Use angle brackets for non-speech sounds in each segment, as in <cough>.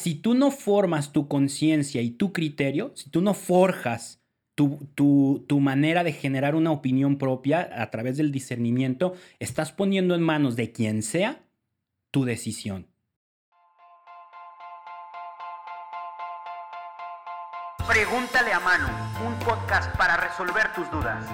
si tú no formas tu conciencia y tu criterio, si tú no forjas tu, tu, tu, manera de generar una opinión propia a través del discernimiento, estás poniendo en manos de quien sea tu decisión. Pregúntale a Manu, un podcast para resolver tus dudas.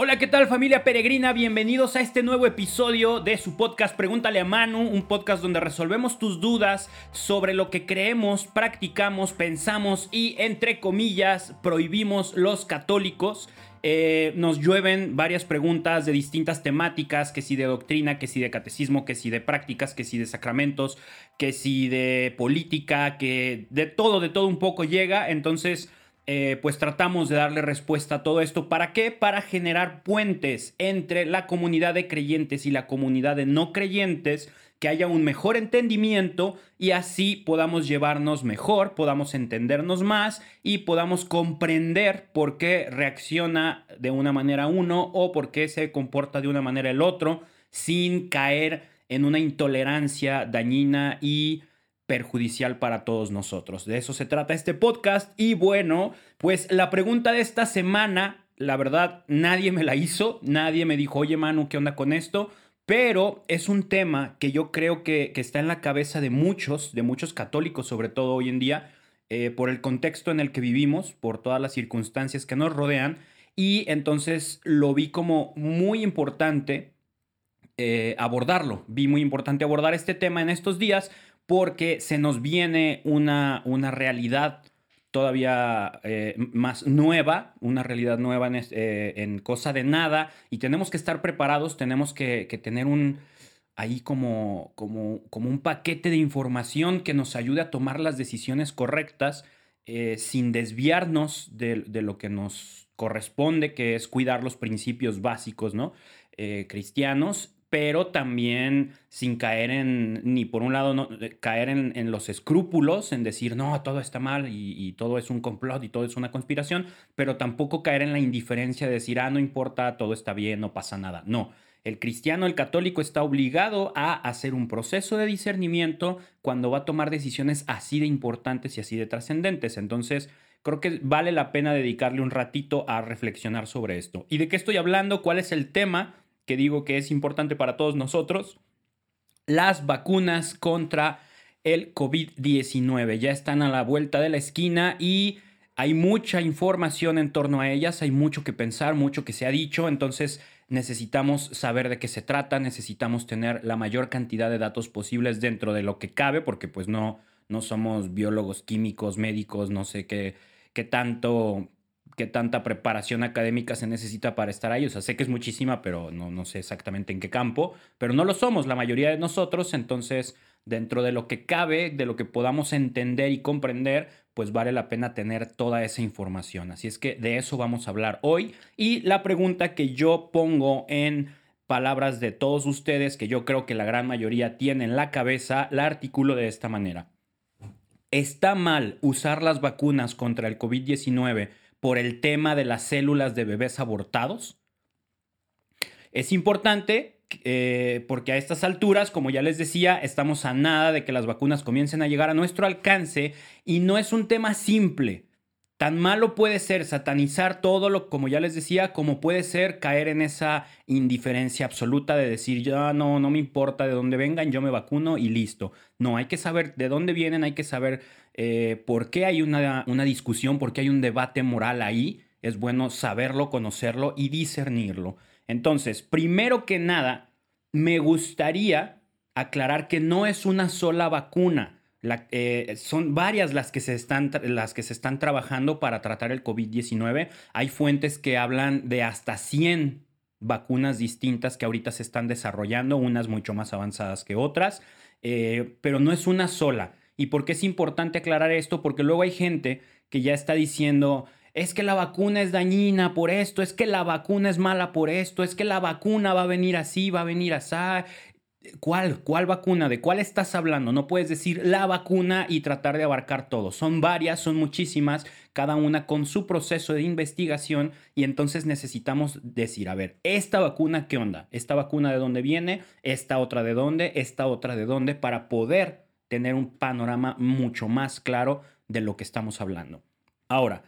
Hola, ¿qué tal familia peregrina? Bienvenidos a este nuevo episodio de su podcast Pregúntale a Manu, un podcast donde resolvemos tus dudas sobre lo que creemos, practicamos, pensamos y, entre comillas, prohibimos los católicos. Eh, nos llueven varias preguntas de distintas temáticas, que si de doctrina, que si de catecismo, que si de prácticas, que si de sacramentos, que si de política, que de todo, de todo un poco llega. Entonces... Eh, pues tratamos de darle respuesta a todo esto. ¿Para qué? Para generar puentes entre la comunidad de creyentes y la comunidad de no creyentes, que haya un mejor entendimiento y así podamos llevarnos mejor, podamos entendernos más y podamos comprender por qué reacciona de una manera uno o por qué se comporta de una manera el otro sin caer en una intolerancia dañina y perjudicial para todos nosotros. De eso se trata este podcast. Y bueno, pues la pregunta de esta semana, la verdad, nadie me la hizo, nadie me dijo, oye Manu, ¿qué onda con esto? Pero es un tema que yo creo que, está en la cabeza de muchos, de muchos católicos, sobre todo hoy en día, eh, por el contexto en el que vivimos, por todas las circunstancias que nos rodean. Y entonces lo vi como muy importante eh, abordarlo. Vi muy importante abordar este tema en estos días porque se nos viene una, una realidad todavía eh, más nueva, una realidad nueva eh, en, cosa de nada, y tenemos que estar preparados, tenemos que, tener un ahí como, como, como, un paquete de información que nos ayude a tomar las decisiones correctas eh, sin desviarnos de, lo que nos corresponde, que es cuidar los principios básicos ¿no? cristianos pero también sin caer en, ni por un lado, no, caer en, los escrúpulos, en decir, no, todo está mal y, todo es un complot y todo es una conspiración, pero tampoco caer en la indiferencia de decir, ah, no importa, todo está bien, no pasa nada. No, el cristiano, el católico está obligado a hacer un proceso de discernimiento cuando va a tomar decisiones así de importantes y así de trascendentes. Entonces, creo que vale la pena dedicarle un ratito a reflexionar sobre esto. ¿Y de qué estoy hablando? ¿Cuál es el tema? Que digo que es importante para todos nosotros, las vacunas contra el COVID-19. Ya están a la vuelta de la esquina y hay mucha información en torno a ellas, hay mucho que pensar, mucho que se ha dicho, entonces necesitamos saber de qué se trata, necesitamos tener la mayor cantidad de datos posibles dentro de lo que cabe, porque pues no, no somos biólogos, químicos, médicos, no sé qué, qué tanto qué tanta preparación académica se necesita para estar ahí. O sea, sé que es muchísima, pero no, no sé exactamente en qué campo, pero no lo somos la mayoría de nosotros, entonces dentro de lo que cabe, de lo que podamos entender y comprender, pues vale la pena tener toda esa información. Así es que de eso vamos a hablar hoy. Y la pregunta que yo pongo en palabras de todos ustedes, que yo creo que la gran mayoría tiene en la cabeza, la articulo de esta manera. ¿Está mal usar las vacunas contra el COVID-19 por el tema de las células de bebés abortados. Es importante eh, porque a estas alturas, como ya les decía, estamos a nada de que las vacunas comiencen a llegar a nuestro alcance y no es un tema simple. Tan malo puede ser satanizar todo lo, como ya les decía, como puede ser caer en esa indiferencia absoluta de decir, ya no, no me importa de dónde vengan, yo me vacuno y listo. No, hay que saber de dónde vienen, hay que saber eh, por qué hay una, una discusión, por qué hay un debate moral ahí. Es bueno saberlo, conocerlo y discernirlo. Entonces, primero que nada, me gustaría aclarar que no es una sola vacuna eh, son varias las que, se están, las que se están trabajando para tratar el COVID-19. Hay fuentes que hablan de hasta 100 vacunas distintas que ahorita se están desarrollando, unas mucho más avanzadas que otras, eh, pero no es una sola. ¿Y por qué es importante aclarar esto? Porque luego hay gente que ya está diciendo, es que la vacuna es dañina por esto, es que la vacuna es mala por esto, es que la vacuna va a venir así, va a venir así, ¿Cuál? ¿Cuál vacuna? ¿De cuál estás hablando? No puedes decir la vacuna y tratar de abarcar todo. Son varias, son muchísimas, cada una con su proceso de investigación y entonces necesitamos decir, a ver, esta vacuna, ¿qué onda? ¿Esta vacuna de dónde viene? ¿Esta otra de dónde? ¿Esta otra de dónde? Para poder tener un panorama mucho más claro de lo que estamos hablando. Ahora,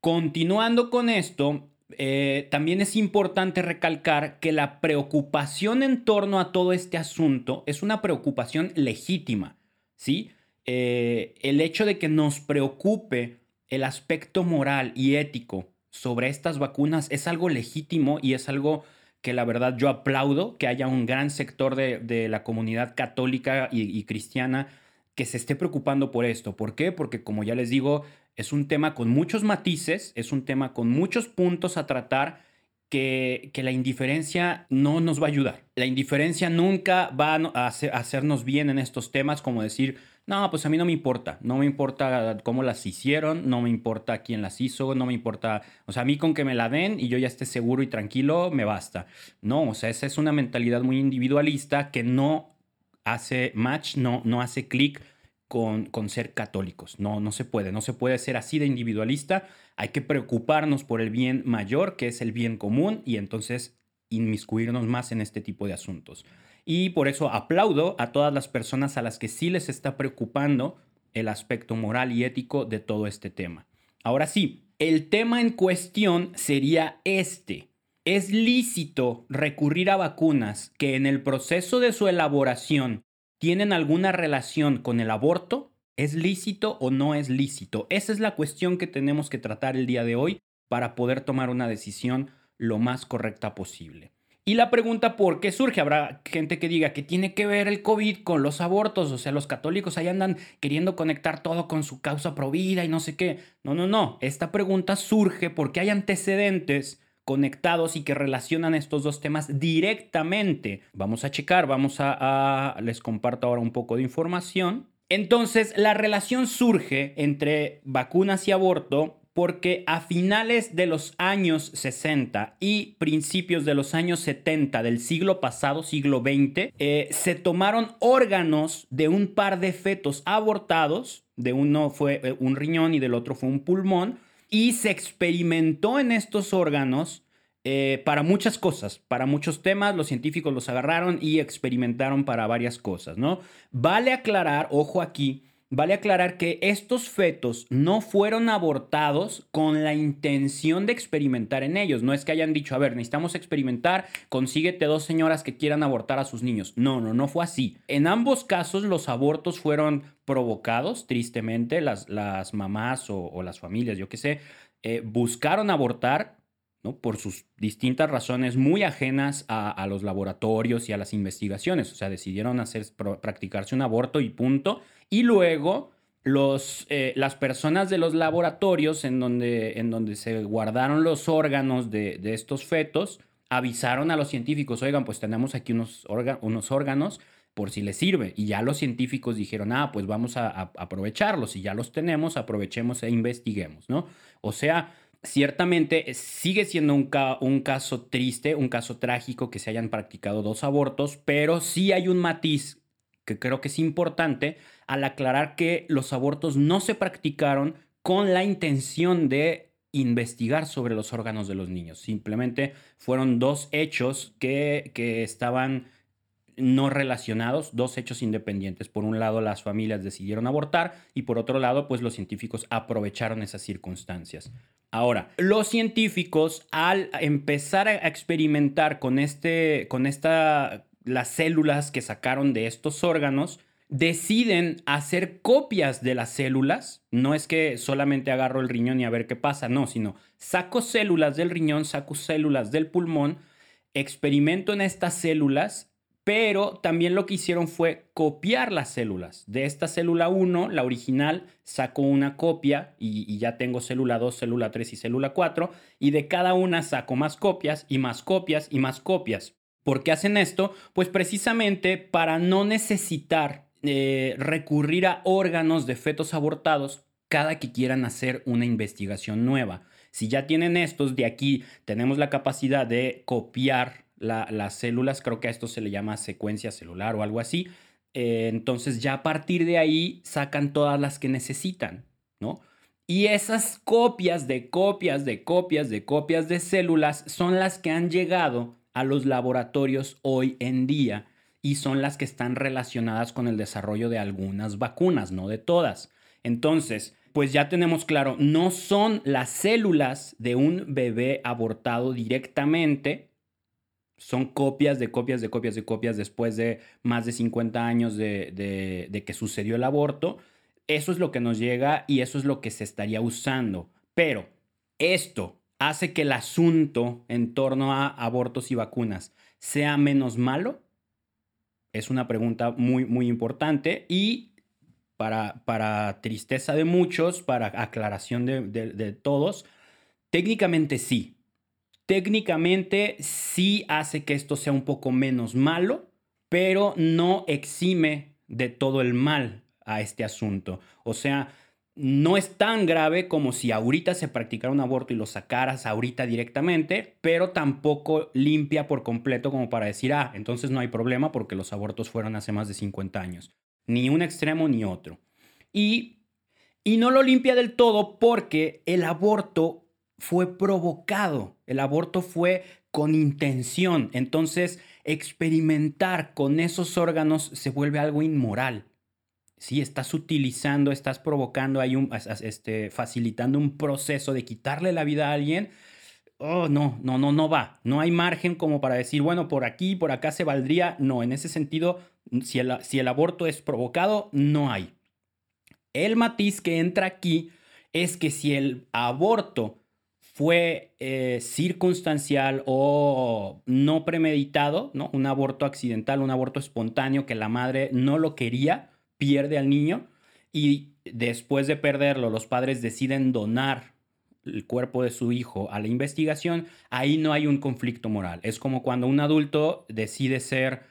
continuando con esto, eh, también es importante recalcar que la preocupación en torno a todo este asunto es una preocupación legítima, ¿sí? Eh, el hecho de que nos preocupe el aspecto moral y ético sobre estas vacunas es algo legítimo y es algo que la verdad yo aplaudo, que haya un gran sector de, la comunidad católica y cristiana que se esté preocupando por esto. ¿Por qué? Porque como ya les digo, es un tema con muchos matices, es un tema con muchos puntos a tratar que, que, la indiferencia no nos va a ayudar. La indiferencia nunca va a, hacernos bien en estos temas, como decir, no, pues a mí no me importa, no me importa cómo las hicieron, no me importa quién las hizo, no me importa, o sea, a mí con que me la den y yo ya esté seguro y tranquilo, me basta. No, o sea, esa es una mentalidad muy individualista que no hace match, no, no hace clic con, con, ser católicos. No, no se puede, no se puede ser así de individualista. Hay que preocuparnos por el bien mayor, que es el bien común, y entonces inmiscuirnos más en este tipo de asuntos. Y por eso aplaudo a todas las personas a las que sí les está preocupando el aspecto moral y ético de todo este tema. Ahora sí, el tema en cuestión sería este. ¿Es lícito recurrir a vacunas que en el proceso de su elaboración tienen alguna relación con el aborto? ¿Es lícito o no es lícito? Esa es la cuestión que tenemos que tratar el día de hoy para poder tomar una decisión lo más correcta posible. Y la pregunta por qué surge, habrá gente que diga que tiene que ver el COVID con los abortos, o sea, los católicos ahí andan queriendo conectar todo con su causa provida y no sé qué. No, no, no, esta pregunta surge porque hay antecedentes conectados y que relacionan estos dos temas directamente. Vamos a checar, vamos a, les comparto ahora un poco de información. Entonces, la relación surge entre vacunas y aborto porque a finales de los años 60 y principios de los años 70 del siglo pasado, siglo XX, eh, se tomaron órganos de un par de fetos abortados, de uno fue eh, un riñón y del otro fue un pulmón, y se experimentó en estos órganos eh, para muchas cosas, para muchos temas, los científicos los agarraron y experimentaron para varias cosas, ¿no? Vale aclarar, ojo aquí, vale aclarar que estos fetos no fueron abortados con la intención de experimentar en ellos. No es que hayan dicho, a ver, necesitamos experimentar, consíguete dos señoras que quieran abortar a sus niños. No, no, no fue así. En ambos casos los abortos fueron provocados, tristemente, las, las mamás o, las familias, yo qué sé, eh, buscaron abortar por sus distintas razones muy ajenas a, los laboratorios y a las investigaciones. O sea, decidieron hacer, practicarse un aborto y punto. Y luego los, eh, las personas de los laboratorios en donde, en donde se guardaron los órganos de, estos fetos avisaron a los científicos, oigan, pues tenemos aquí unos, unos órganos por si les sirve. Y ya los científicos dijeron, ah, pues vamos a, a aprovecharlos. Si ya los tenemos, aprovechemos e investiguemos, ¿no? O sea, ciertamente eh, sigue siendo un, caso triste, un caso trágico que se hayan practicado dos abortos, pero sí hay un matiz que creo que es importante al aclarar que los abortos no se practicaron con la intención de investigar sobre los órganos de los niños. Simplemente fueron dos hechos que, que estaban no relacionados, dos hechos independientes. Por un lado, las familias decidieron abortar y por otro lado, pues los científicos aprovecharon esas circunstancias. Ahora, los científicos al empezar a experimentar con este, con esta, las células que sacaron de estos órganos, deciden hacer copias de las células. No es que solamente agarro el riñón y a ver qué pasa, no, sino saco células del riñón, saco células del pulmón, experimento en estas células pero también lo que hicieron fue copiar las células. De esta célula 1, la original, saco una copia y, ya tengo célula 2, célula 3 y célula 4, y de cada una saco más copias y más copias y más copias. ¿Por qué hacen esto? Pues precisamente para no necesitar eh, recurrir a órganos de fetos abortados cada que quieran hacer una investigación nueva. Si ya tienen estos, de aquí tenemos la capacidad de copiar las células, creo que a esto se le llama secuencia celular o algo así. Eh, entonces ya a partir de ahí sacan todas las que necesitan, ¿no? Y esas copias de copias de copias de copias de células son las que han llegado a los laboratorios hoy en día y son las que están relacionadas con el desarrollo de algunas vacunas, no de todas. Entonces, pues ya tenemos claro, no son las células de un bebé abortado directamente, son copias de copias de copias de copias después de más de 50 años de, de, que sucedió el aborto. Eso es lo que nos llega y eso es lo que se estaría usando. Pero esto hace que el asunto en torno a abortos y vacunas sea menos malo. Es una pregunta muy, muy importante y para, para tristeza de muchos, para aclaración de, de todos, técnicamente sí, Técnicamente sí hace que esto sea un poco menos malo, pero no exime de todo el mal a este asunto. O sea, no es tan grave como si ahorita se practicara un aborto y lo sacaras ahorita directamente, pero tampoco limpia por completo como para decir, ah, entonces no hay problema porque los abortos fueron hace más de 50 años. Ni un extremo ni otro. Y, y no lo limpia del todo porque el aborto fue provocado, el aborto fue con intención. Entonces, experimentar con esos órganos se vuelve algo inmoral. Si estás utilizando, estás provocando, hay un, este, facilitando un proceso de quitarle la vida a alguien. Oh, no, no, no, no va. No hay margen como para decir, bueno, por aquí, por acá se valdría. No, en ese sentido, si el, si el aborto es provocado, no hay. El matiz que entra aquí es que si el aborto fue eh, circunstancial o no premeditado, ¿no? Un aborto accidental, un aborto espontáneo que la madre no lo quería, pierde al niño y después de perderlo los padres deciden donar el cuerpo de su hijo a la investigación, ahí no hay un conflicto moral. Es como cuando un adulto decide ser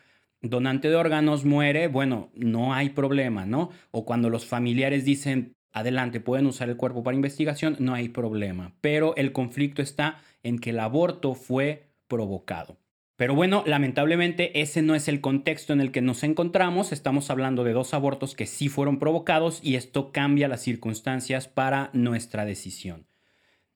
donante de órganos, muere, bueno, no hay problema, ¿no? O cuando los familiares dicen, adelante, pueden usar el cuerpo para investigación, no hay problema. Pero el conflicto está en que el aborto fue provocado. Pero bueno, lamentablemente ese no es el contexto en el que nos encontramos. Estamos hablando de dos abortos que sí fueron provocados y esto cambia las circunstancias para nuestra decisión.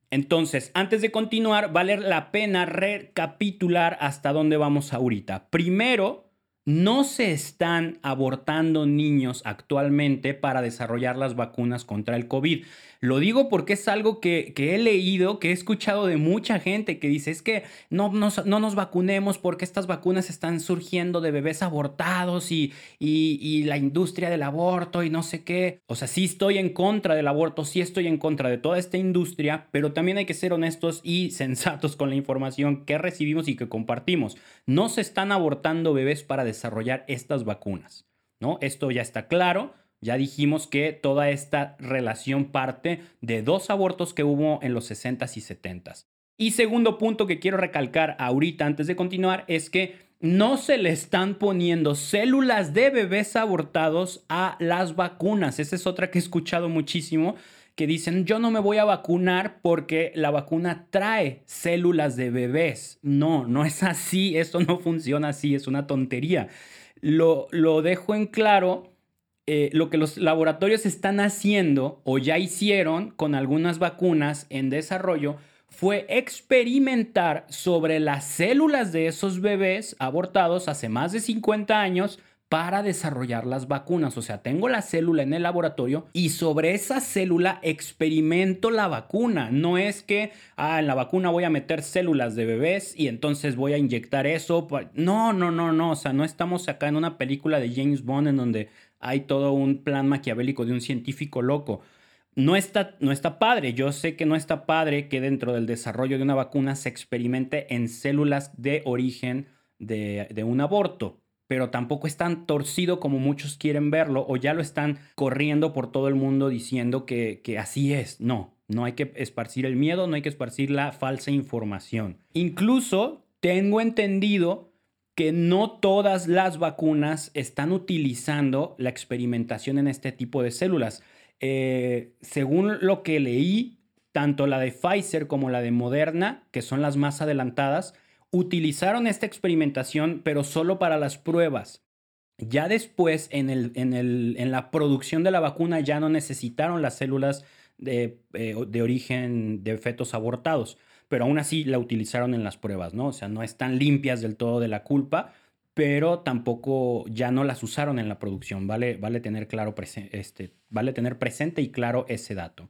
Entonces, antes de continuar, vale la pena recapitular hasta dónde vamos ahorita. Primero, no se están abortando niños actualmente para desarrollar las vacunas contra el COVID. Lo digo porque es algo que, he leído, que he escuchado de mucha gente que dice, es que no, no nos vacunemos porque estas vacunas están surgiendo de bebés abortados y, y, la industria del aborto y no sé qué. O sea, sí estoy en contra del aborto, sí estoy en contra de toda esta industria, pero también hay que ser honestos y <laughs> sensatos con la información que recibimos y que compartimos. No se están abortando bebés para desarrollar estas vacunas. ¿No? Esto ya está claro. Ya dijimos que toda esta relación parte de dos abortos que hubo en los 60s y 70s. Y segundo punto que quiero recalcar ahorita antes de continuar es que no se le están poniendo células de bebés abortados a las vacunas. Esa es otra que he escuchado muchísimo que dicen, yo no me voy a vacunar porque la vacuna trae células de bebés. No, no es así, esto no funciona así, es una tontería. Lo, lo dejo en claro eh, lo que los laboratorios están haciendo o ya hicieron con algunas vacunas en desarrollo fue experimentar sobre las células de esos bebés abortados hace más de 50 años para desarrollar las vacunas. O sea, tengo la célula en el laboratorio y sobre esa célula experimento la vacuna. No es que, ah, en la vacuna voy a meter células de bebés y entonces voy a inyectar eso. No, no, no, no. O sea, no estamos acá en una película de James Bond en donde hay todo un plan maquiavélico de un científico loco. No está, no está padre, yo sé que no está padre que dentro del desarrollo de una vacuna se experimente en células de origen de, un aborto, pero tampoco es tan torcido como muchos quieren verlo o ya lo están corriendo por todo el mundo diciendo que, que así es. No, no hay que esparcir el miedo, no hay que esparcir la falsa información. Incluso tengo entendido que no todas las vacunas están utilizando la experimentación en este tipo de células. Eh, según lo que leí, tanto la de Pfizer como la de Moderna, que son las más adelantadas, utilizaron esta experimentación, pero solo para las pruebas. Ya después, en, el, en, el, en la producción de la vacuna, ya no necesitaron las células de, eh, de, origen de fetos abortados, pero aún así la utilizaron en las pruebas, ¿no? O sea, no están limpias del todo de la culpa, pero tampoco ya no las usaron en la producción, ¿vale? Vale tener, claro este, vale tener presente y claro ese dato.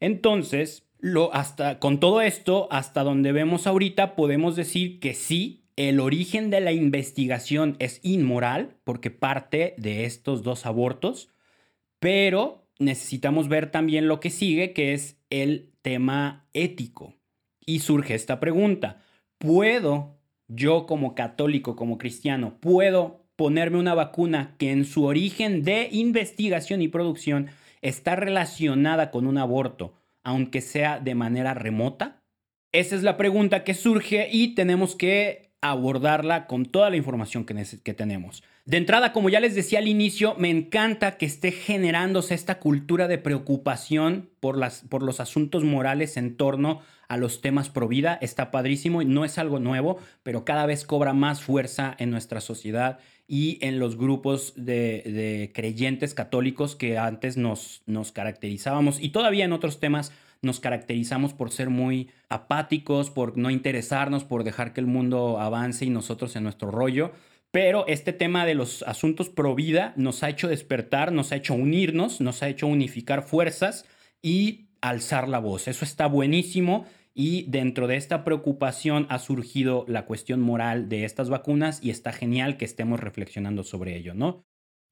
Entonces, hasta, con todo esto, hasta donde vemos ahorita, podemos decir que sí, el origen de la investigación es inmoral porque parte de estos dos abortos, pero necesitamos ver también lo que sigue, que es el tema ético. Y surge esta pregunta, ¿puedo yo como católico, como cristiano, puedo ponerme una vacuna que en su origen de investigación y producción está relacionada con un aborto, aunque sea de manera remota? Esa es la pregunta que surge y tenemos que abordarla con toda la información que, que, tenemos. De entrada, como ya les decía al inicio, me encanta que esté generándose esta cultura de preocupación por, las, por los asuntos morales en torno a los temas pro vida. Está padrísimo y no es algo nuevo, pero cada vez cobra más fuerza en nuestra sociedad y en los grupos de, de creyentes católicos que antes nos, nos caracterizábamos y todavía en otros temas nos caracterizamos por ser muy apáticos, por no interesarnos, por dejar que el mundo avance y nosotros en nuestro rollo. Pero este tema de los asuntos pro vida nos ha hecho despertar, nos ha hecho unirnos, nos ha hecho unificar fuerzas y alzar la voz. Eso está buenísimo y dentro de esta preocupación ha surgido la cuestión moral de estas vacunas y está genial que estemos reflexionando sobre ello, ¿no?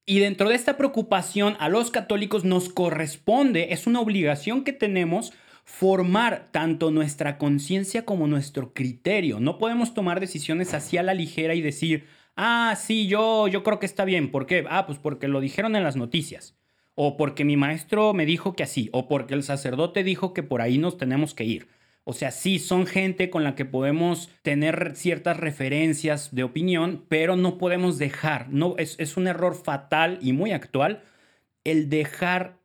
Y dentro de esta preocupación a los católicos nos corresponde, es una obligación que tenemos formar tanto nuestra conciencia como nuestro criterio. No podemos tomar decisiones así a la ligera y decir, ah, sí, yo, yo creo que está bien. ¿Por qué? Ah, pues porque lo dijeron en las noticias. O porque mi maestro me dijo que así. O porque el sacerdote dijo que por ahí nos tenemos que ir. O sea, sí, son gente con la que podemos tener ciertas referencias de opinión, pero no podemos dejar, no, es, es un error fatal y muy actual el dejar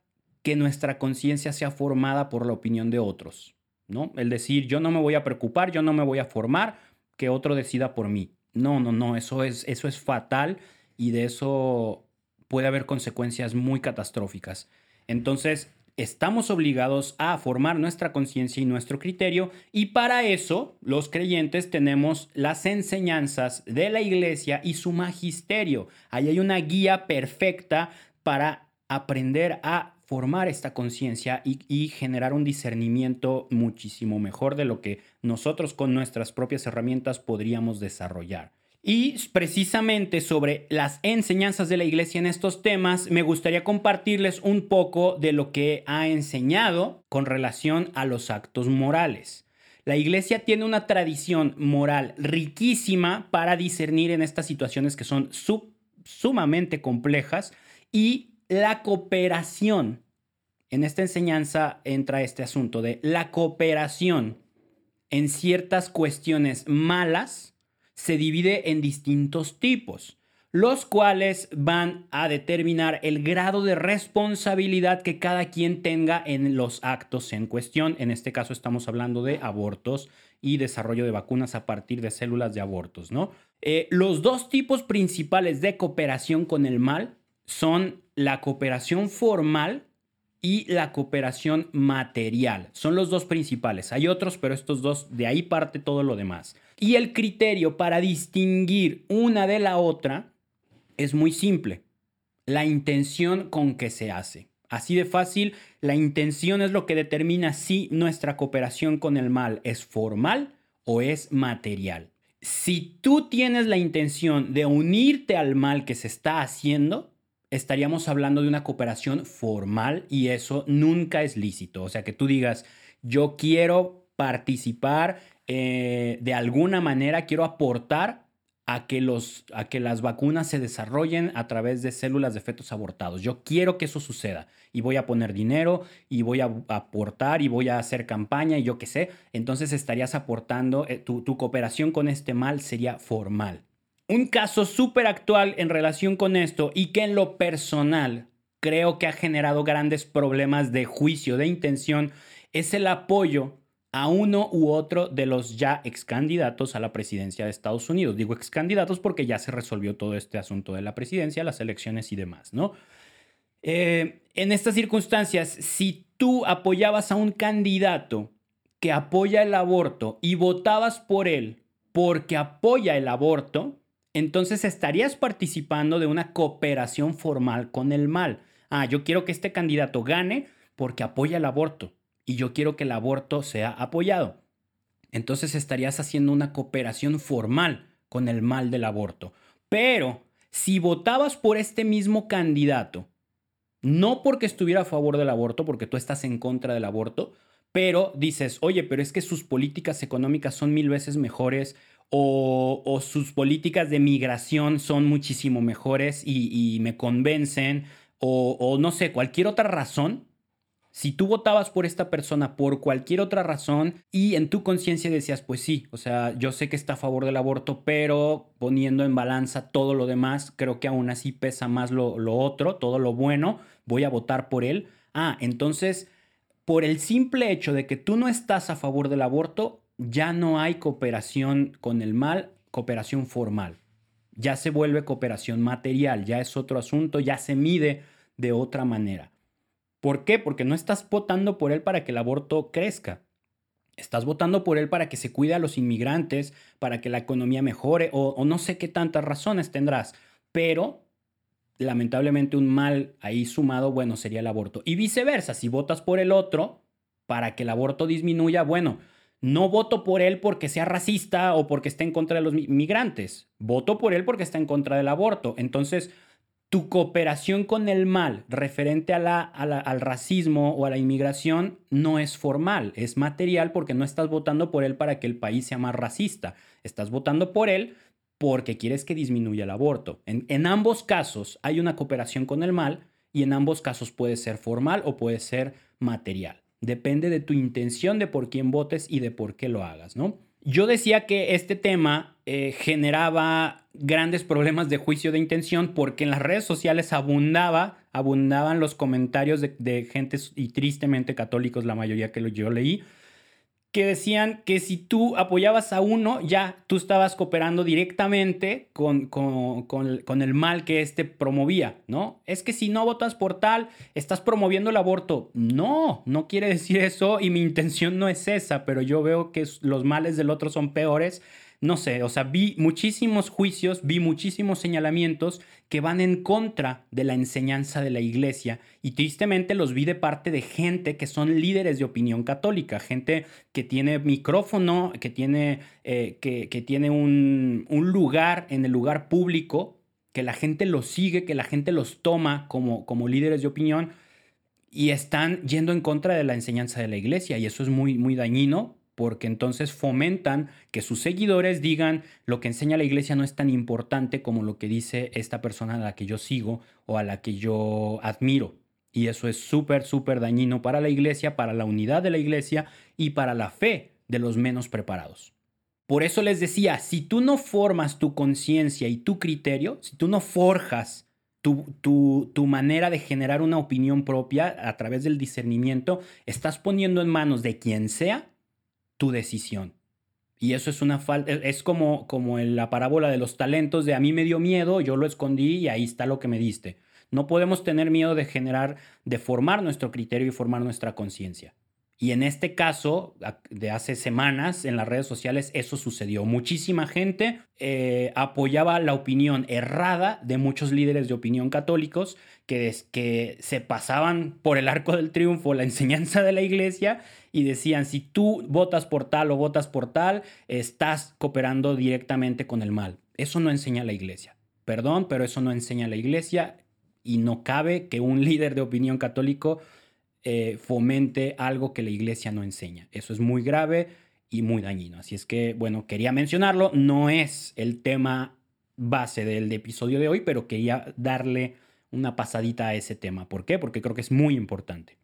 que nuestra conciencia sea formada por la opinión de otros, ¿no? El decir, yo no me voy a preocupar, yo no me voy a formar, que otro decida por mí. No, no, no, eso es, eso es fatal y de eso puede haber consecuencias muy catastróficas. Entonces, estamos obligados a formar nuestra conciencia y nuestro criterio y para eso los creyentes tenemos las enseñanzas de la iglesia y su magisterio. Ahí hay una guía perfecta para aprender a formar esta conciencia y, y, generar un discernimiento muchísimo mejor de lo que nosotros con nuestras propias herramientas podríamos desarrollar. Y precisamente sobre las enseñanzas de la iglesia en estos temas, me gustaría compartirles un poco de lo que ha enseñado con relación a los actos morales. La iglesia tiene una tradición moral riquísima para discernir en estas situaciones que son sumamente complejas y la cooperación. En esta enseñanza entra este asunto de la cooperación en ciertas cuestiones malas se divide en distintos tipos, los cuales van a determinar el grado de responsabilidad que cada quien tenga en los actos en cuestión. En este caso estamos hablando de abortos y desarrollo de vacunas a partir de células de abortos, ¿no? Eh, los dos tipos principales de cooperación con el mal son la cooperación formal y la cooperación material. Son los dos principales. Hay otros, pero estos dos, de ahí parte todo lo demás. Y el criterio para distinguir una de la otra es muy simple. La intención con que se hace. Así de fácil, la intención es lo que determina si nuestra cooperación con el mal es formal o es material. Si tú tienes la intención de unirte al mal que se está haciendo, estaríamos hablando de una cooperación formal y eso nunca es lícito. O sea, que tú digas, yo quiero participar eh, de alguna manera quiero aportar a que, los, a que las vacunas se desarrollen a través de células de fetos abortados. Yo quiero que eso suceda y voy a poner dinero y voy a aportar y voy a hacer campaña y yo qué sé. Entonces estarías aportando, eh, tu, tu cooperación con este mal sería formal. Un caso súper actual en relación con esto y que en lo personal creo que ha generado grandes problemas de juicio, de intención, es el apoyo a uno u otro de los ya ex candidatos a la presidencia de Estados Unidos. Digo ex candidatos porque ya se resolvió todo este asunto de la presidencia, las elecciones y demás, ¿no? Eh, en estas circunstancias, si tú apoyabas a un candidato que apoya el aborto y votabas por él porque apoya el aborto, entonces estarías participando de una cooperación formal con el mal. Ah, yo quiero que este candidato gane porque apoya el aborto y yo quiero que el aborto sea apoyado. Entonces estarías haciendo una cooperación formal con el mal del aborto. Pero si votabas por este mismo candidato, no porque estuviera a favor del aborto, porque tú estás en contra del aborto, pero dices, oye, pero es que sus políticas económicas son mil veces mejores o, sus políticas de migración son muchísimo mejores y, me convencen o, o no sé, cualquier otra razón, si tú votabas por esta persona por cualquier otra razón y en tu conciencia decías, pues sí, o sea, yo sé que está a favor del aborto, pero poniendo en balanza todo lo demás, creo que aún así pesa más lo, lo otro, todo lo bueno, voy a votar por él. Ah, entonces, por el simple hecho de que tú no estás a favor del aborto, ya no hay cooperación con el mal, cooperación formal. Ya se vuelve cooperación material, ya es otro asunto, ya se mide de otra manera. ¿Por qué? Porque no estás votando por él para que el aborto crezca. Estás votando por él para que se cuide a los inmigrantes, para que la economía mejore o, no sé qué tantas razones tendrás. Pero lamentablemente un mal ahí sumado, bueno, sería el aborto. Y viceversa, si votas por el otro para que el aborto disminuya, bueno, no voto por él porque sea racista o porque esté en contra de los migrantes. Voto por él porque está en contra del aborto. Entonces, tu cooperación con el mal referente al racismo o a la inmigración no es formal, es material porque no estás votando por él para que el país sea más racista, estás votando por él porque quieres que disminuya el aborto. En, en ambos casos hay una cooperación con el mal y en ambos casos puede ser formal o puede ser material. Depende de tu intención de por quién votes y de por qué lo hagas, ¿no? Yo decía que este tema eh, generaba grandes problemas de juicio de intención porque en las redes sociales abundaba, abundaban los comentarios de, de gente y tristemente católicos, la mayoría que yo leí, que decían que si tú apoyabas a uno, ya tú estabas cooperando directamente con, con, el mal que éste promovía, ¿no? Es que si no votas por tal, estás promoviendo el aborto. No, no quiere decir eso y mi intención no es esa, pero yo veo que los males del otro son peores no sé, o sea, vi muchísimos juicios, vi muchísimos señalamientos que van en contra de la enseñanza de la iglesia y tristemente los vi de parte de gente que son líderes de opinión católica, gente que tiene micrófono, que tiene, eh, que, tiene un, un lugar en el lugar público, que la gente los sigue, que la gente los toma como, como líderes de opinión y están yendo en contra de la enseñanza de la iglesia y eso es muy, muy dañino porque entonces fomentan que sus seguidores digan lo que enseña la iglesia no es tan importante como lo que dice esta persona a la que yo sigo o a la que yo admiro. Y eso es súper, súper dañino para la iglesia, para la unidad de la iglesia y para la fe de los menos preparados. Por eso les decía, si tú no formas tu conciencia y tu criterio, si tú no forjas tu, tu, tu, manera de generar una opinión propia a través del discernimiento, estás poniendo en manos de quien sea tu decisión. Y eso es una falta, es como, como en la parábola de los talentos de a mí me dio miedo, yo lo escondí y ahí está lo que me diste. No podemos tener miedo de generar, de formar nuestro criterio y formar nuestra conciencia. Y en este caso, de hace semanas en las redes sociales, eso sucedió. Muchísima gente eh, apoyaba la opinión errada de muchos líderes de opinión católicos que, que se pasaban por el arco del triunfo la <laughs> enseñanza de la iglesia y decían, si tú votas por tal o votas por tal, estás cooperando directamente con el mal. Eso no enseña la iglesia. Perdón, pero eso no enseña la iglesia y no cabe que un <laughs> líder de opinión católico eh, fomente algo que la iglesia no enseña. Eso es muy grave y muy dañino. Así es que, bueno, quería mencionarlo. No es el tema base del episodio de hoy, pero quería darle una pasadita a ese tema. ¿Por qué? Porque creo que es muy importante.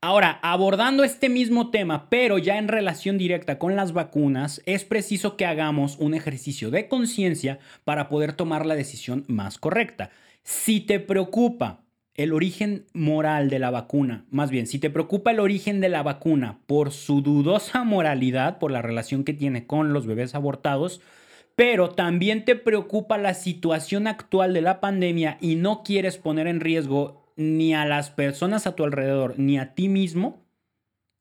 Ahora, abordando este mismo tema, pero ya en relación directa con las vacunas, es preciso que hagamos un ejercicio de conciencia para poder tomar la decisión más correcta. Si te preocupa el origen moral de la vacuna, más bien, si te preocupa el origen de la vacuna por su dudosa moralidad, por la relación que tiene con los bebés abortados, pero también te preocupa la situación actual de la pandemia y no quieres poner en riesgo ni a las personas a tu alrededor ni a ti mismo,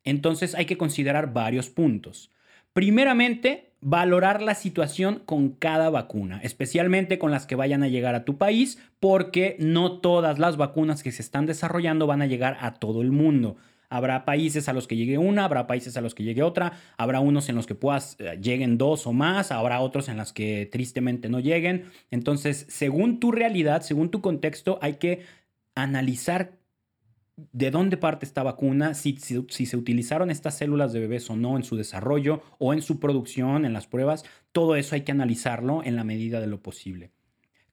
entonces hay que considerar varios puntos. Primeramente, valorar la situación con cada vacuna, especialmente con las que vayan a llegar a tu país, porque no todas las vacunas que se están desarrollando van a llegar a todo el mundo. Habrá países a los que llegue una, habrá países a los que llegue otra, habrá unos en los que puedas eh, lleguen dos o más, habrá otros en los que tristemente no lleguen. Entonces, según tu realidad, según tu contexto, hay que analizar de dónde parte esta vacuna, si, si, se utilizaron estas células de bebés o no en su desarrollo o en su producción, en las pruebas, todo eso hay que analizarlo en la medida de lo posible.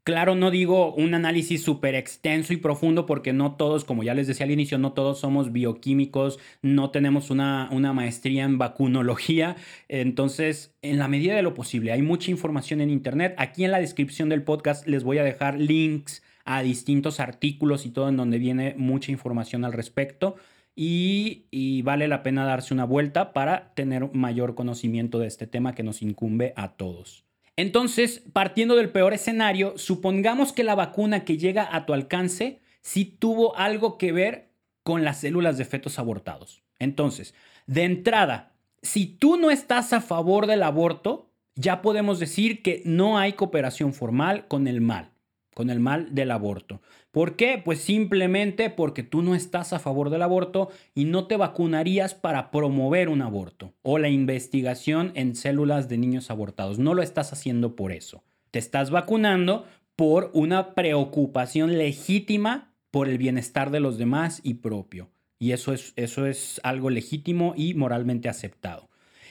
Claro, no digo un análisis súper extenso y profundo porque no todos, como ya les decía al inicio, no todos somos bioquímicos, no tenemos una, una maestría en vacunología. Entonces, en la medida de lo posible, hay mucha información en Internet. Aquí en la descripción del podcast les voy a dejar links a distintos artículos y todo en donde viene mucha información al respecto. Y, y, vale la pena darse una vuelta para tener mayor conocimiento de este tema que nos incumbe a todos. Entonces, partiendo del peor escenario, supongamos que la vacuna que llega a tu alcance sí tuvo algo que ver con las células de fetos abortados. Entonces, de entrada, si tú no estás a favor del aborto, ya podemos decir que no hay cooperación formal con el mal con el mal del aborto. ¿Por qué? Pues simplemente porque tú no estás a favor del aborto y no te vacunarías para promover un aborto o la investigación en células de niños abortados. No lo estás haciendo por eso. Te estás vacunando por una preocupación legítima por el bienestar de los demás y propio. Y eso es, eso es algo legítimo y moralmente aceptado.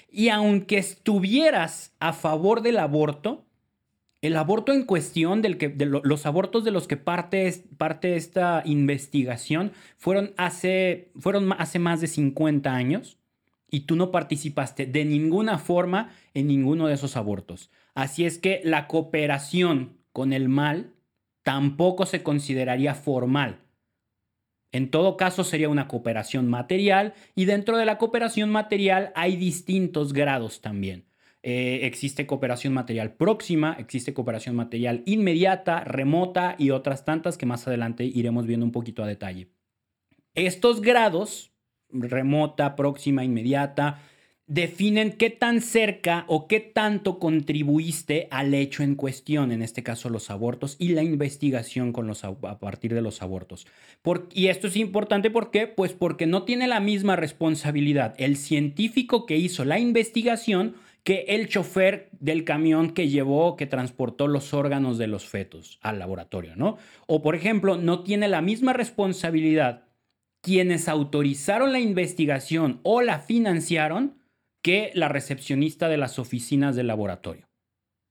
Y aunque estuvieras a favor del aborto, el aborto en cuestión, los abortos de los que parte, esta investigación, fueron hace más de 50 años y tú no participaste de ninguna forma en ninguno de esos abortos. Así es que la cooperación con el mal tampoco se consideraría formal. En todo caso sería una cooperación material y dentro de la cooperación material hay distintos grados también. Eh, existe cooperación material próxima, existe cooperación material inmediata, remota y otras tantas que más adelante iremos viendo un poquito a detalle. Estos grados, remota, próxima, inmediata, definen qué tan cerca o qué tanto contribuiste al hecho en cuestión, en este caso los abortos y la investigación con los, a partir de los abortos. y esto es importante ¿por qué? Pues porque no tiene la misma responsabilidad el científico que hizo la investigación que el chofer del camión que llevó, que transportó los órganos de los fetos al laboratorio, ¿no? O, por ejemplo, no tiene la misma responsabilidad quienes autorizaron la investigación o la financiaron que la recepcionista de las oficinas del laboratorio.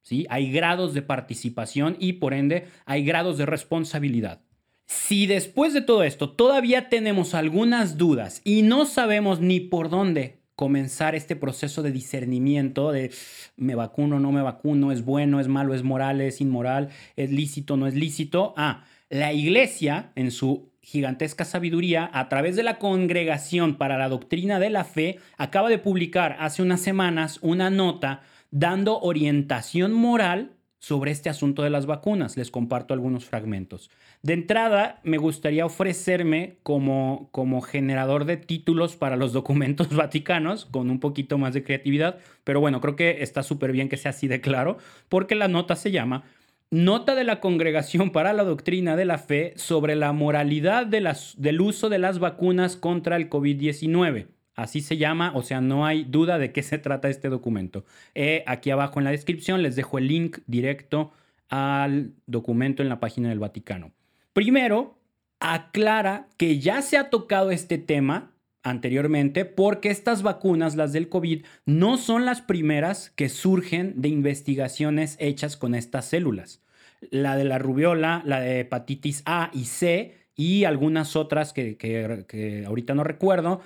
¿Sí? Hay grados de participación y por ende hay grados de responsabilidad. Si después de todo esto todavía tenemos algunas dudas y no sabemos ni por dónde comenzar este proceso de discernimiento de me vacuno, no me vacuno, es bueno, es malo, es moral, es inmoral, es lícito, no es lícito. Ah, la iglesia en su gigantesca sabiduría, a través de la Congregación para la Doctrina de la Fe, acaba de publicar hace unas semanas una nota dando orientación moral sobre este asunto de las vacunas. Les comparto algunos fragmentos. De entrada, me gustaría ofrecerme como, como generador de títulos para los documentos <laughs> vaticanos, con un poquito más de creatividad, pero bueno, creo que está súper bien que sea así de claro, porque la nota se llama Nota de la Congregación para la Doctrina de la Fe sobre la moralidad del uso de las vacunas contra el COVID-19. Así se llama, o sea, no hay duda de qué se trata este documento. Eh, aquí abajo en la descripción les dejo el link directo al documento en la página del Vaticano. Primero, aclara que ya se ha tocado este tema anteriormente porque estas vacunas, las del COVID, no son las primeras que surgen de investigaciones hechas con estas células. La de la rubiola, la de hepatitis A y C y algunas otras que, que ahorita no recuerdo,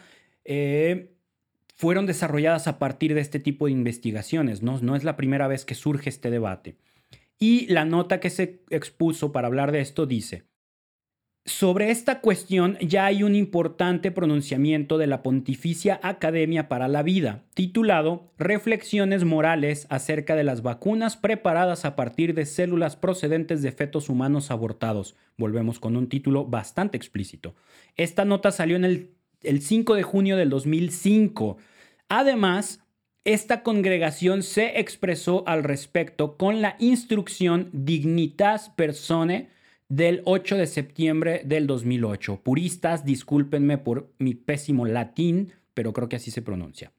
eh, fueron desarrolladas a partir de este tipo de investigaciones. ¿no? no es la primera vez que surge este debate. Y la nota que se expuso para hablar de esto dice, sobre esta cuestión ya hay un importante pronunciamiento de la Pontificia Academia para la Vida, titulado Reflexiones morales acerca de las vacunas preparadas a partir de células procedentes de fetos humanos abortados. Volvemos con un título bastante explícito. Esta nota salió en el, el 5 de junio del 2005. Además, esta congregación se expresó al respecto con la instrucción Dignitas Persone del 8 de septiembre del 2008. Puristas, discúlpenme por mi pésimo latín, pero creo que así se pronuncia.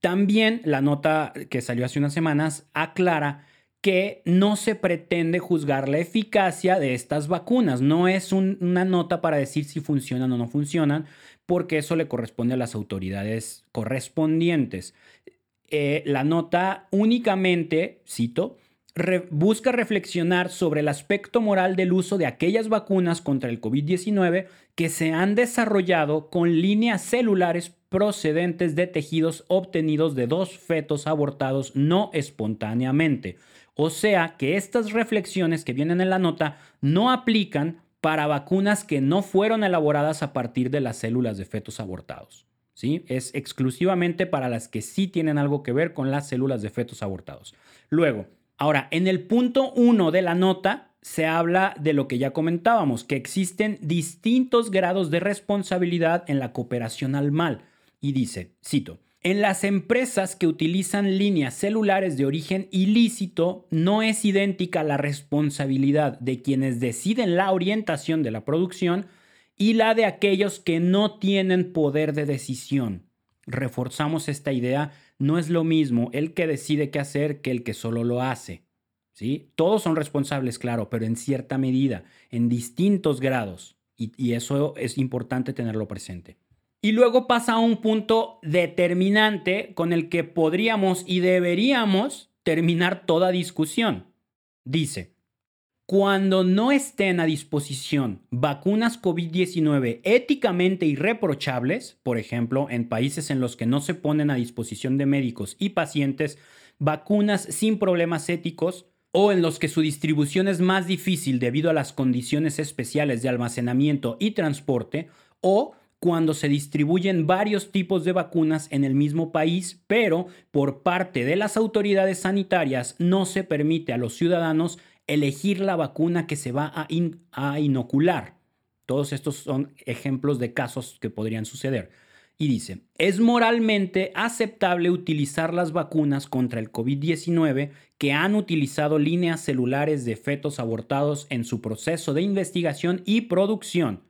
También la nota que salió hace unas semanas aclara que no se pretende juzgar la eficacia de estas vacunas. No es una nota para decir si funcionan o no funcionan, porque eso le corresponde a las autoridades correspondientes. Eh, la nota únicamente, cito, busca reflexionar sobre el aspecto moral del uso de aquellas vacunas contra el COVID-19 que se han desarrollado con líneas celulares procedentes de tejidos obtenidos de dos fetos abortados no espontáneamente. O sea que estas reflexiones que vienen en la nota no aplican para vacunas que no fueron elaboradas a partir de las células de fetos abortados. ¿Sí? Es exclusivamente para las que sí tienen algo que ver con las células de fetos abortados. Luego, Ahora, en el punto 1 de la nota se habla de lo que ya comentábamos, que existen distintos grados de responsabilidad en la cooperación al mal. Y dice, cito, en las empresas que utilizan líneas celulares de origen ilícito, no es idéntica la responsabilidad de quienes deciden la orientación de la producción y la de aquellos que no tienen poder de decisión. Reforzamos esta idea no es lo mismo el que decide qué hacer que el que solo lo hace. ¿sí? Todos son responsables, claro, pero en cierta medida, en distintos grados. Y, y eso es importante tenerlo presente. Y luego pasa a un punto determinante con el que podríamos y deberíamos terminar toda discusión. Dice, cuando no estén a disposición vacunas COVID-19 éticamente irreprochables, por ejemplo, en países en los que no se ponen a disposición de médicos y pacientes vacunas sin problemas éticos, o en los que su distribución es más difícil debido a las condiciones especiales de almacenamiento y transporte, o cuando se distribuyen varios tipos de vacunas en el mismo país, pero por parte de las autoridades sanitarias no se permite a los ciudadanos elegir la vacuna que se va a, inocular. Todos estos son ejemplos de casos que podrían suceder. Y dice, es moralmente aceptable utilizar las vacunas contra el COVID-19 que han utilizado líneas celulares de fetos abortados en su proceso de investigación y producción.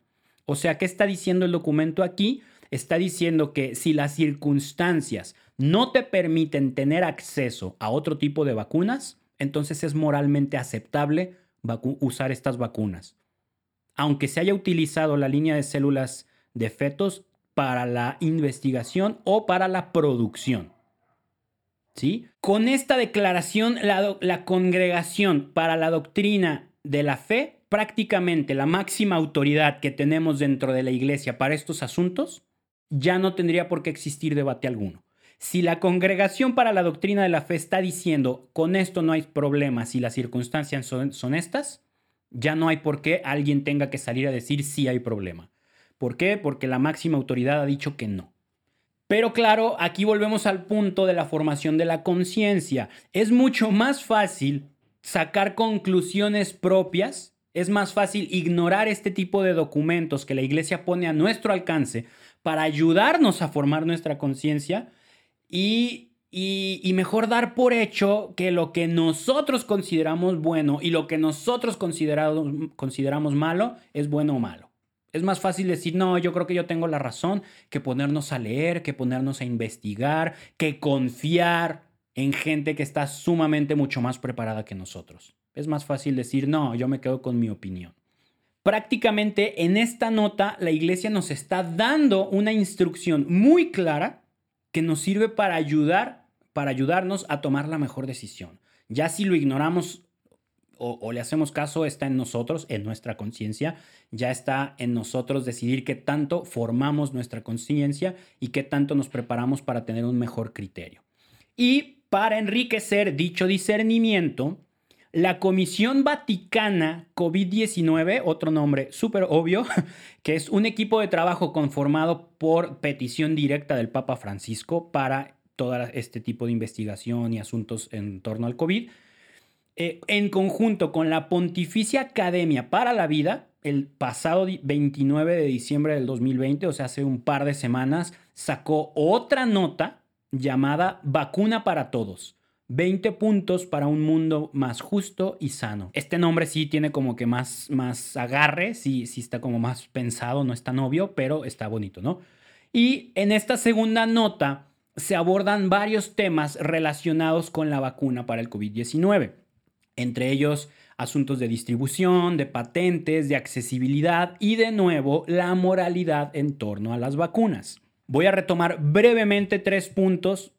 O sea, ¿qué está diciendo el documento aquí? Está diciendo que si las circunstancias no te permiten tener acceso a otro tipo de vacunas, entonces es moralmente aceptable usar estas vacunas. Aunque se haya utilizado la línea de células de fetos para la investigación o para la producción. ¿Sí? Con esta declaración, la, la congregación para la doctrina de la fe, prácticamente la máxima autoridad que tenemos dentro de la iglesia para estos asuntos, ya no tendría por qué existir debate alguno. Si la congregación para la doctrina de la fe está diciendo, con esto no hay problema si las circunstancias son, estas, ya no hay por qué alguien tenga que salir a decir sí hay problema. ¿Por qué? Porque la máxima autoridad ha dicho que no. Pero claro, aquí volvemos al punto de la formación de la conciencia. Es mucho más fácil sacar conclusiones propias, es más fácil ignorar este tipo de documentos que la iglesia pone a nuestro alcance para ayudarnos a formar nuestra conciencia y, y, mejor dar por hecho que lo que nosotros consideramos bueno y lo que nosotros consideramos malo es bueno o malo. Es más fácil decir, no, yo creo que yo tengo la razón, que ponernos a leer, que ponernos a investigar, que confiar en gente que está sumamente mucho más preparada que nosotros. Es más fácil decir, no, yo me quedo con mi opinión. Prácticamente en esta nota la iglesia nos está dando una instrucción muy clara que nos sirve para ayudar, para ayudarnos a tomar la mejor decisión. Ya si lo ignoramos o, le hacemos caso, está en nosotros, en nuestra conciencia, ya está en nosotros decidir qué tanto formamos nuestra conciencia y qué tanto nos preparamos para tener un mejor criterio. Y para enriquecer dicho discernimiento, la Comisión Vaticana COVID-19, otro nombre súper obvio, <laughs> que es un equipo de trabajo conformado por petición directa del Papa Francisco para todo este tipo de investigación y asuntos en torno al COVID, eh, en conjunto con la Pontificia Academia para la Vida, el pasado 29 de diciembre del 2020, o sea, hace un par de semanas, sacó otra nota llamada Vacuna para Todos 20 puntos para un mundo más justo y sano. Este nombre sí tiene como que más, más agarre, sí, sí está como más pensado, no es tan obvio, pero está bonito, ¿no? Y en esta segunda nota se abordan varios temas relacionados con la vacuna para el COVID-19, entre ellos asuntos de distribución, de patentes, de accesibilidad y de nuevo la moralidad en torno a las vacunas. Voy a retomar brevemente tres puntos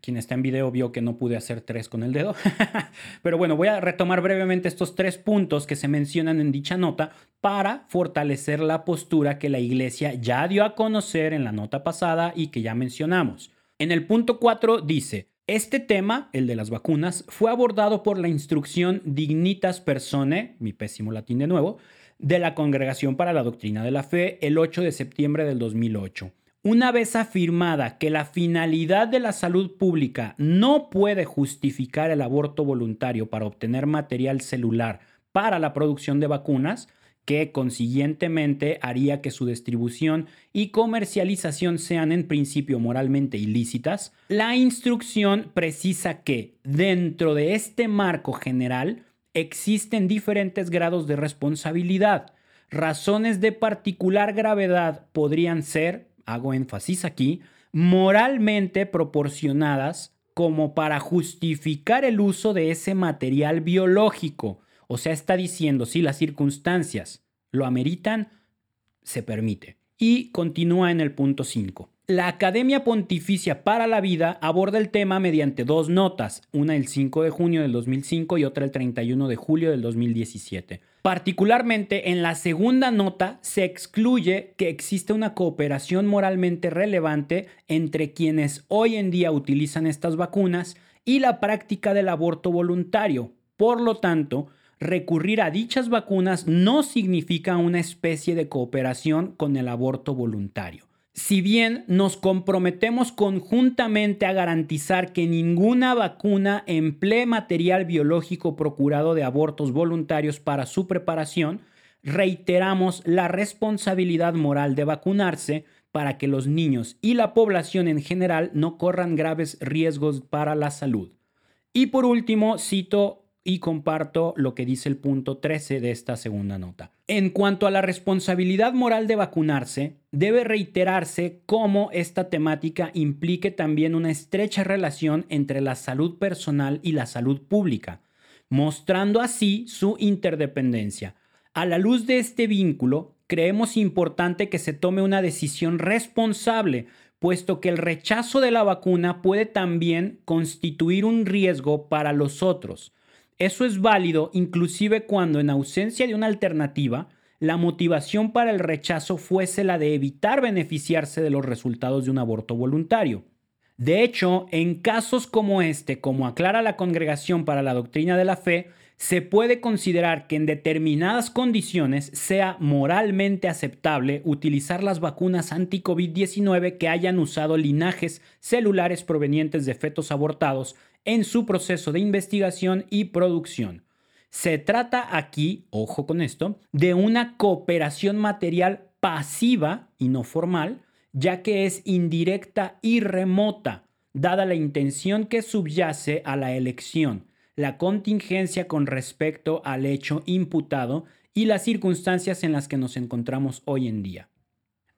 quien está en video vio que no pude hacer tres con el dedo. <laughs> Pero bueno, voy a retomar brevemente estos tres puntos que se mencionan en dicha nota para fortalecer la postura que la iglesia ya dio a conocer en la nota pasada y que ya mencionamos. En el punto 4 dice, este tema, el de las vacunas, fue abordado por la instrucción Dignitas Persone, mi pésimo latín de nuevo, de la Congregación para la Doctrina de la Fe el 8 de septiembre del 2008 una vez afirmada que la finalidad de la salud pública no puede justificar el aborto voluntario para obtener material celular para la producción de vacunas, que consiguientemente haría que su distribución y comercialización sean en principio moralmente ilícitas, la instrucción precisa que dentro de este marco general existen diferentes grados de responsabilidad. Razones de particular gravedad podrían ser hago énfasis aquí, moralmente proporcionadas como para justificar el uso de ese material biológico. O sea, está diciendo, si las circunstancias lo ameritan, se permite. Y continúa en el punto 5. La Academia Pontificia para la Vida aborda el tema mediante dos notas, una el 5 de junio del 2005 y otra el 31 de julio del 2017. Particularmente en la segunda nota se excluye que existe una cooperación moralmente relevante entre quienes hoy en día utilizan estas vacunas y la práctica del aborto voluntario. Por lo tanto, recurrir a dichas vacunas no significa una especie de cooperación con el aborto voluntario si bien nos comprometemos conjuntamente a garantizar que ninguna vacuna emplee material biológico procurado de abortos voluntarios para su preparación, reiteramos la responsabilidad moral de vacunarse para que los niños y la población en general no corran graves riesgos para la salud. Y por último, cito y comparto lo que dice el punto 13 de esta segunda nota. En cuanto a la responsabilidad moral de vacunarse, debe reiterarse cómo esta temática implique también una estrecha relación entre la salud personal y la salud pública, mostrando así su interdependencia. A la luz de este vínculo, creemos importante que se tome una decisión responsable, puesto que el rechazo de la vacuna puede también constituir un riesgo para los otros. Eso es válido inclusive cuando en ausencia de una alternativa, la motivación para el rechazo fuese la de evitar beneficiarse de los resultados de un aborto voluntario. De hecho, en casos como este, como aclara la Congregación para la Doctrina de la Fe, se puede considerar que en determinadas condiciones sea moralmente aceptable utilizar las vacunas anti-COVID-19 que hayan usado linajes celulares provenientes de fetos abortados en su proceso de investigación y producción. Se trata aquí, ojo con esto, de una cooperación material pasiva y no formal, ya que es indirecta y remota, dada la intención que subyace a la elección, la contingencia con respecto al hecho imputado y las circunstancias en las que nos encontramos hoy en día.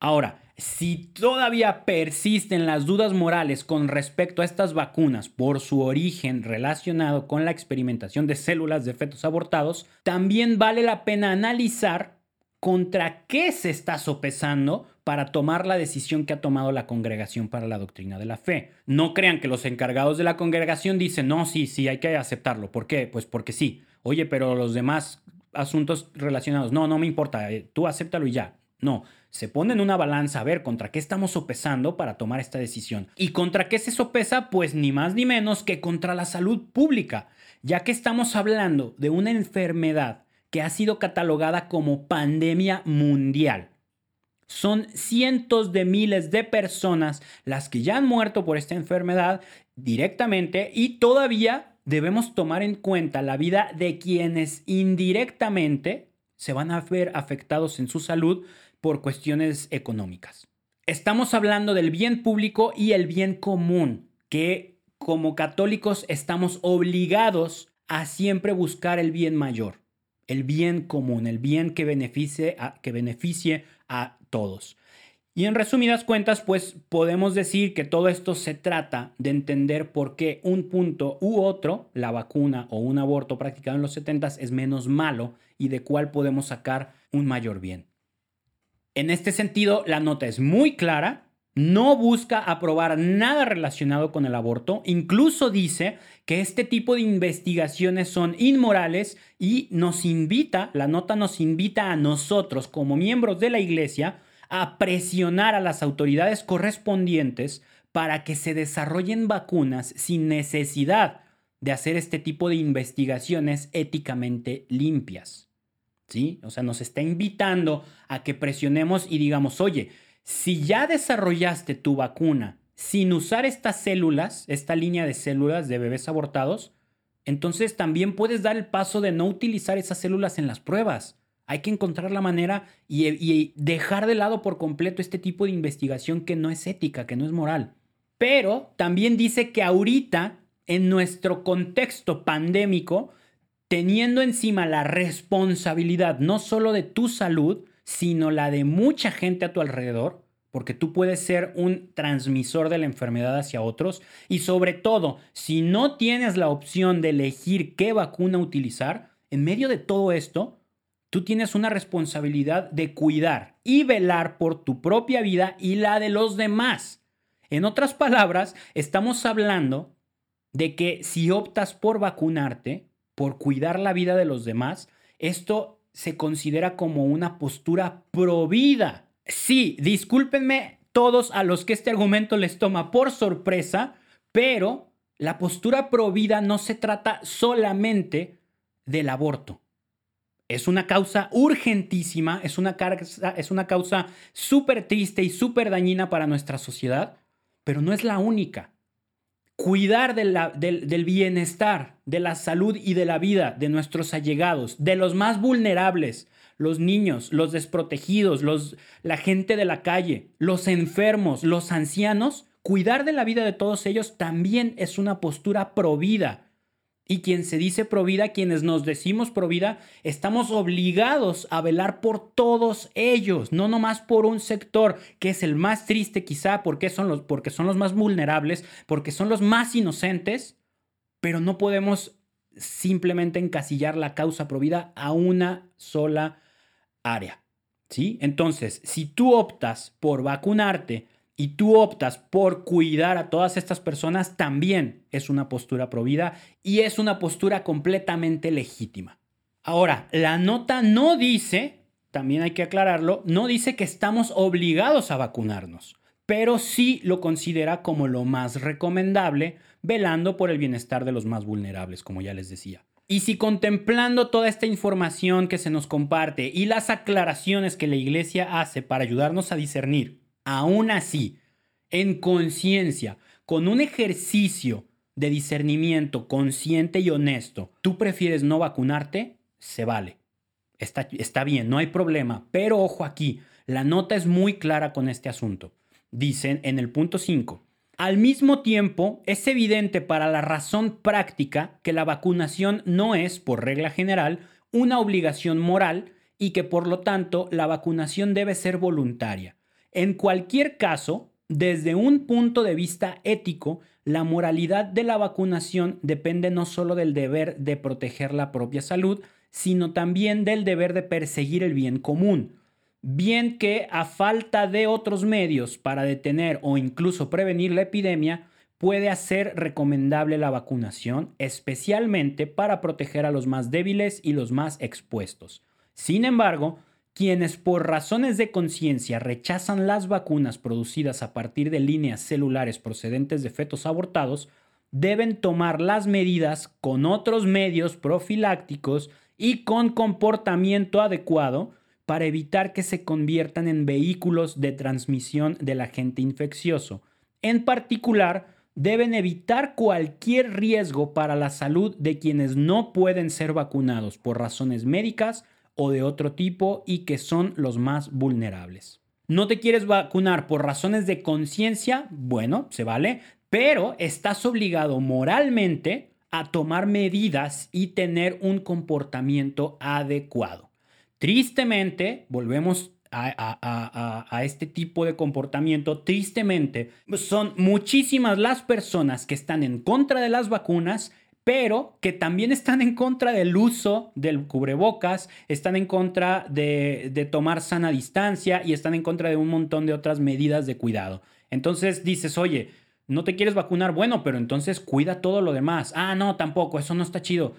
Ahora, si todavía persisten las dudas morales con respecto a estas vacunas por su origen relacionado con la experimentación de células de fetos abortados, también vale la pena analizar contra qué se está sopesando para tomar la decisión que ha tomado la Congregación para la Doctrina de la Fe. No crean que los encargados de la congregación dicen, no, sí, sí, hay que aceptarlo. ¿Por qué? Pues porque sí. Oye, pero los demás asuntos relacionados, no, no me importa, eh, tú acéptalo y ya. No, se pone en una balanza a ver contra qué estamos sopesando para tomar esta decisión. ¿Y contra qué se sopesa? Pues ni más ni menos que contra la salud pública, ya que estamos hablando de una enfermedad que ha sido catalogada como pandemia mundial. Son cientos de miles de personas las que ya han muerto por esta enfermedad directamente y todavía debemos tomar en cuenta la vida de quienes indirectamente se van a ver afectados en su salud por cuestiones económicas. Estamos hablando del bien público y el bien común, que como católicos estamos obligados a siempre buscar el bien mayor, el bien común, el bien que beneficie a, que beneficie a todos. Y en resumidas cuentas, pues podemos decir que todo esto se trata de entender por qué un punto u otro, la vacuna o un aborto practicado en los 70 es menos malo y de cuál podemos sacar un mayor bien. En este sentido, la nota es muy clara, no busca aprobar nada relacionado con el aborto, incluso dice que este tipo de investigaciones son inmorales y nos invita, la nota nos invita a nosotros como miembros de la iglesia, a presionar a las autoridades correspondientes para que se desarrollen vacunas sin necesidad de hacer este tipo de investigaciones éticamente limpias. O sea, nos está invitando a que presionemos y digamos, oye, si ya desarrollaste tu vacuna sin usar estas células, esta línea de células de bebés abortados, entonces también puedes dar el paso de no utilizar esas células en las pruebas. Hay que encontrar la manera y, dejar de lado por completo este tipo de investigación que no es ética, que no es moral. Pero también dice que ahorita, en nuestro contexto pandémico, teniendo encima la responsabilidad no solo de tu salud, sino la de mucha gente a tu alrededor, porque tú puedes ser un transmisor de la enfermedad hacia otros, y sobre todo, si no tienes la opción de elegir qué vacuna utilizar, en medio de todo esto, Tú tienes una responsabilidad de cuidar y velar por tu propia vida y la de los demás. En otras palabras, estamos hablando de que si optas por vacunarte, por cuidar la vida de los demás, esto se considera como una postura provida. Sí, discúlpenme todos a los que este argumento les toma por sorpresa, pero la postura provida no se trata solamente del aborto. Es una causa urgentísima, es una, es una causa súper triste y súper dañina para nuestra sociedad, pero no es la única. Cuidar del, del bienestar, de la salud y de la vida de nuestros allegados, de los más vulnerables, los niños, los desprotegidos, los, la gente de la calle, los enfermos, los ancianos, cuidar de la vida de todos ellos también es una postura provida y quien se dice provida, quienes nos decimos provida, estamos obligados a velar por todos ellos, no nomás por un sector que es el más triste quizá porque son los, porque son los más vulnerables, porque son los más inocentes, pero no podemos simplemente encasillar la causa provida a una sola área. ¿Sí? Entonces, si tú optas por vacunarte y tú optas por cuidar a todas estas personas, también es una postura provida y es una postura completamente legítima. Ahora, la nota no dice, también hay que aclararlo, no dice que estamos obligados a vacunarnos, pero sí lo considera como lo más recomendable, velando por el bienestar de los más vulnerables, como ya les decía. Y si contemplando toda esta información que se nos comparte y las aclaraciones que la iglesia hace para ayudarnos a discernir Aún así, en conciencia, con un ejercicio de discernimiento consciente y honesto, tú prefieres no vacunarte, se vale. Está, está, bien, no hay problema. Pero ojo aquí, la nota es muy clara con este asunto. Dicen en el punto 5, al mismo tiempo, es evidente para la razón práctica que la vacunación no es, por regla general, una obligación moral y que por lo tanto la vacunación debe ser voluntaria. En cualquier caso, desde un punto de vista ético, la moralidad de la vacunación depende no solo del deber de proteger la propia salud, sino también del deber de perseguir el bien común. Bien que a falta de otros medios para detener o incluso prevenir la epidemia, puede hacer recomendable la vacunación, especialmente para proteger a los más débiles y los más expuestos. Sin embargo, quienes por razones de conciencia rechazan las vacunas producidas a partir de líneas celulares procedentes de fetos abortados deben tomar las medidas con otros medios profilácticos y con comportamiento adecuado para evitar que se conviertan en vehículos de transmisión del agente infeccioso. En particular, deben evitar cualquier riesgo para la salud de quienes no pueden ser vacunados por razones médicas o de otro tipo y que son los más vulnerables. ¿No te quieres vacunar por razones de conciencia? Bueno, se vale, pero estás obligado moralmente a tomar medidas y tener un comportamiento adecuado. Tristemente, volvemos a, este tipo de comportamiento, tristemente, son muchísimas las personas que están en contra de las vacunas, pero que también están en contra del uso del cubrebocas, están en contra de, tomar sana distancia y están en contra de un montón de otras medidas de cuidado. Entonces dices, oye, no te quieres vacunar, bueno, pero entonces cuida todo lo demás. Ah, no, tampoco, eso no está chido.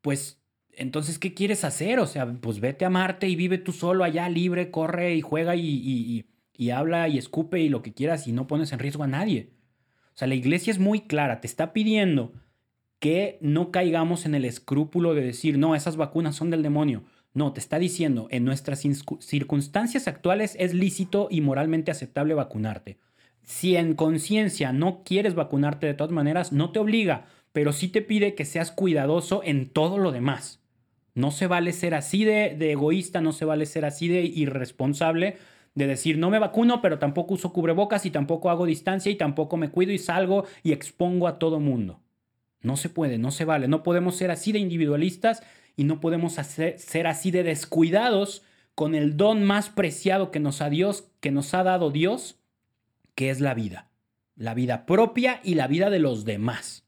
Pues entonces, ¿qué quieres hacer? O sea, pues vete a Marte y vive tú solo allá, libre, corre y juega y, y, habla y escupe y lo que quieras y no pones en riesgo a nadie. O sea, la iglesia es muy clara, te está pidiendo que no caigamos en el escrúpulo de decir, no, esas vacunas son del demonio. No, te está diciendo, en nuestras circunstancias actuales es lícito y moralmente aceptable vacunarte. Si en conciencia no quieres vacunarte de todas maneras, no te obliga, pero sí te pide que seas cuidadoso en todo lo demás. No se vale ser así de, egoísta, no se vale ser así de irresponsable, de decir, no me vacuno, pero tampoco uso cubrebocas y tampoco hago distancia y tampoco me cuido y salgo y expongo a todo mundo. No se puede, no se vale. No podemos ser así de individualistas y no podemos ser así de descuidados con el don más preciado que nos ha Dios, que nos ha dado Dios, que es la vida. La vida propia y la vida de los demás.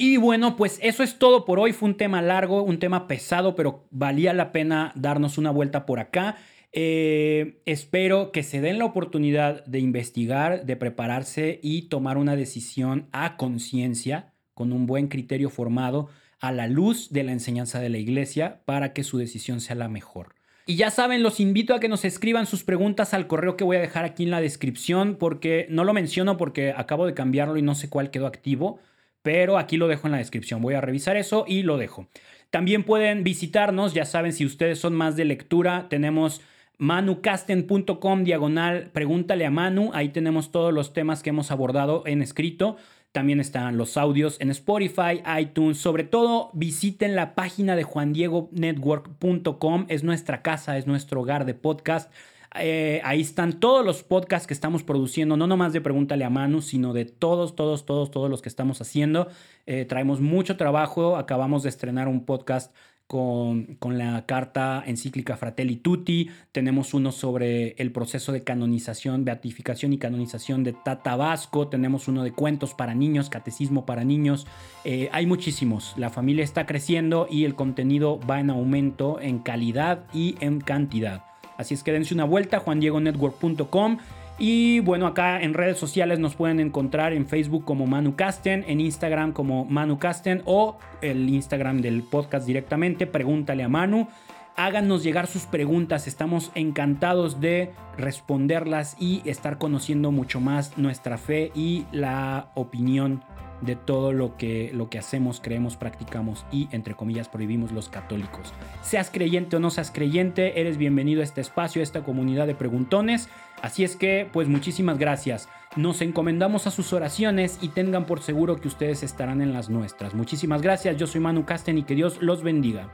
Y bueno, pues eso es todo por hoy. Fue un tema largo, un tema pesado, pero valía la pena darnos una vuelta por acá. Eh, espero que se den la oportunidad de investigar, de prepararse y tomar una decisión a conciencia, con un buen criterio formado, a la luz de la enseñanza de la iglesia, para que su decisión sea la mejor. Y ya saben, los invito a que nos escriban sus preguntas al correo que voy a dejar aquí en la descripción, porque no lo menciono porque acabo de cambiarlo y no sé cuál quedó activo, pero aquí lo dejo en la descripción. Voy a revisar eso y lo dejo. También pueden visitarnos, ya saben, si ustedes son más de lectura, tenemos manucasten.com diagonal, pregúntale a Manu, ahí tenemos todos los temas que hemos abordado en escrito. También están los audios en Spotify, iTunes. Sobre todo, visiten la página de juandiegonetwork.com. Es nuestra casa, es nuestro hogar de podcast. Eh, ahí están todos los podcasts que estamos produciendo, no nomás de Pregúntale a Manu, sino de todos, todos, todos, todos los que estamos haciendo. Eh, traemos mucho trabajo. Acabamos de estrenar un podcast con, la carta encíclica Fratelli Tutti. Tenemos uno sobre el proceso de canonización, beatificación y canonización de Tata Vasco. Tenemos uno de cuentos para niños, catecismo para niños. Eh, hay muchísimos. La familia está creciendo y el contenido va en aumento en calidad y en cantidad. Así es que dense una vuelta, juandiegonetwork.com. Y bueno, acá en redes sociales nos pueden encontrar en Facebook como Manu Casten, en Instagram como Manu Casten o el Instagram del podcast directamente. Pregúntale a Manu. Háganos llegar sus preguntas, estamos encantados de responderlas y estar conociendo mucho más nuestra fe y la opinión de todo lo que, lo que hacemos, creemos, practicamos y, entre comillas, prohibimos los católicos. Seas creyente o no seas creyente, eres bienvenido a este espacio, a esta comunidad de preguntones. Así es que, pues muchísimas gracias. Nos encomendamos a sus oraciones y tengan por seguro que ustedes estarán en las nuestras. Muchísimas gracias, yo soy Manu Casten y que Dios los bendiga.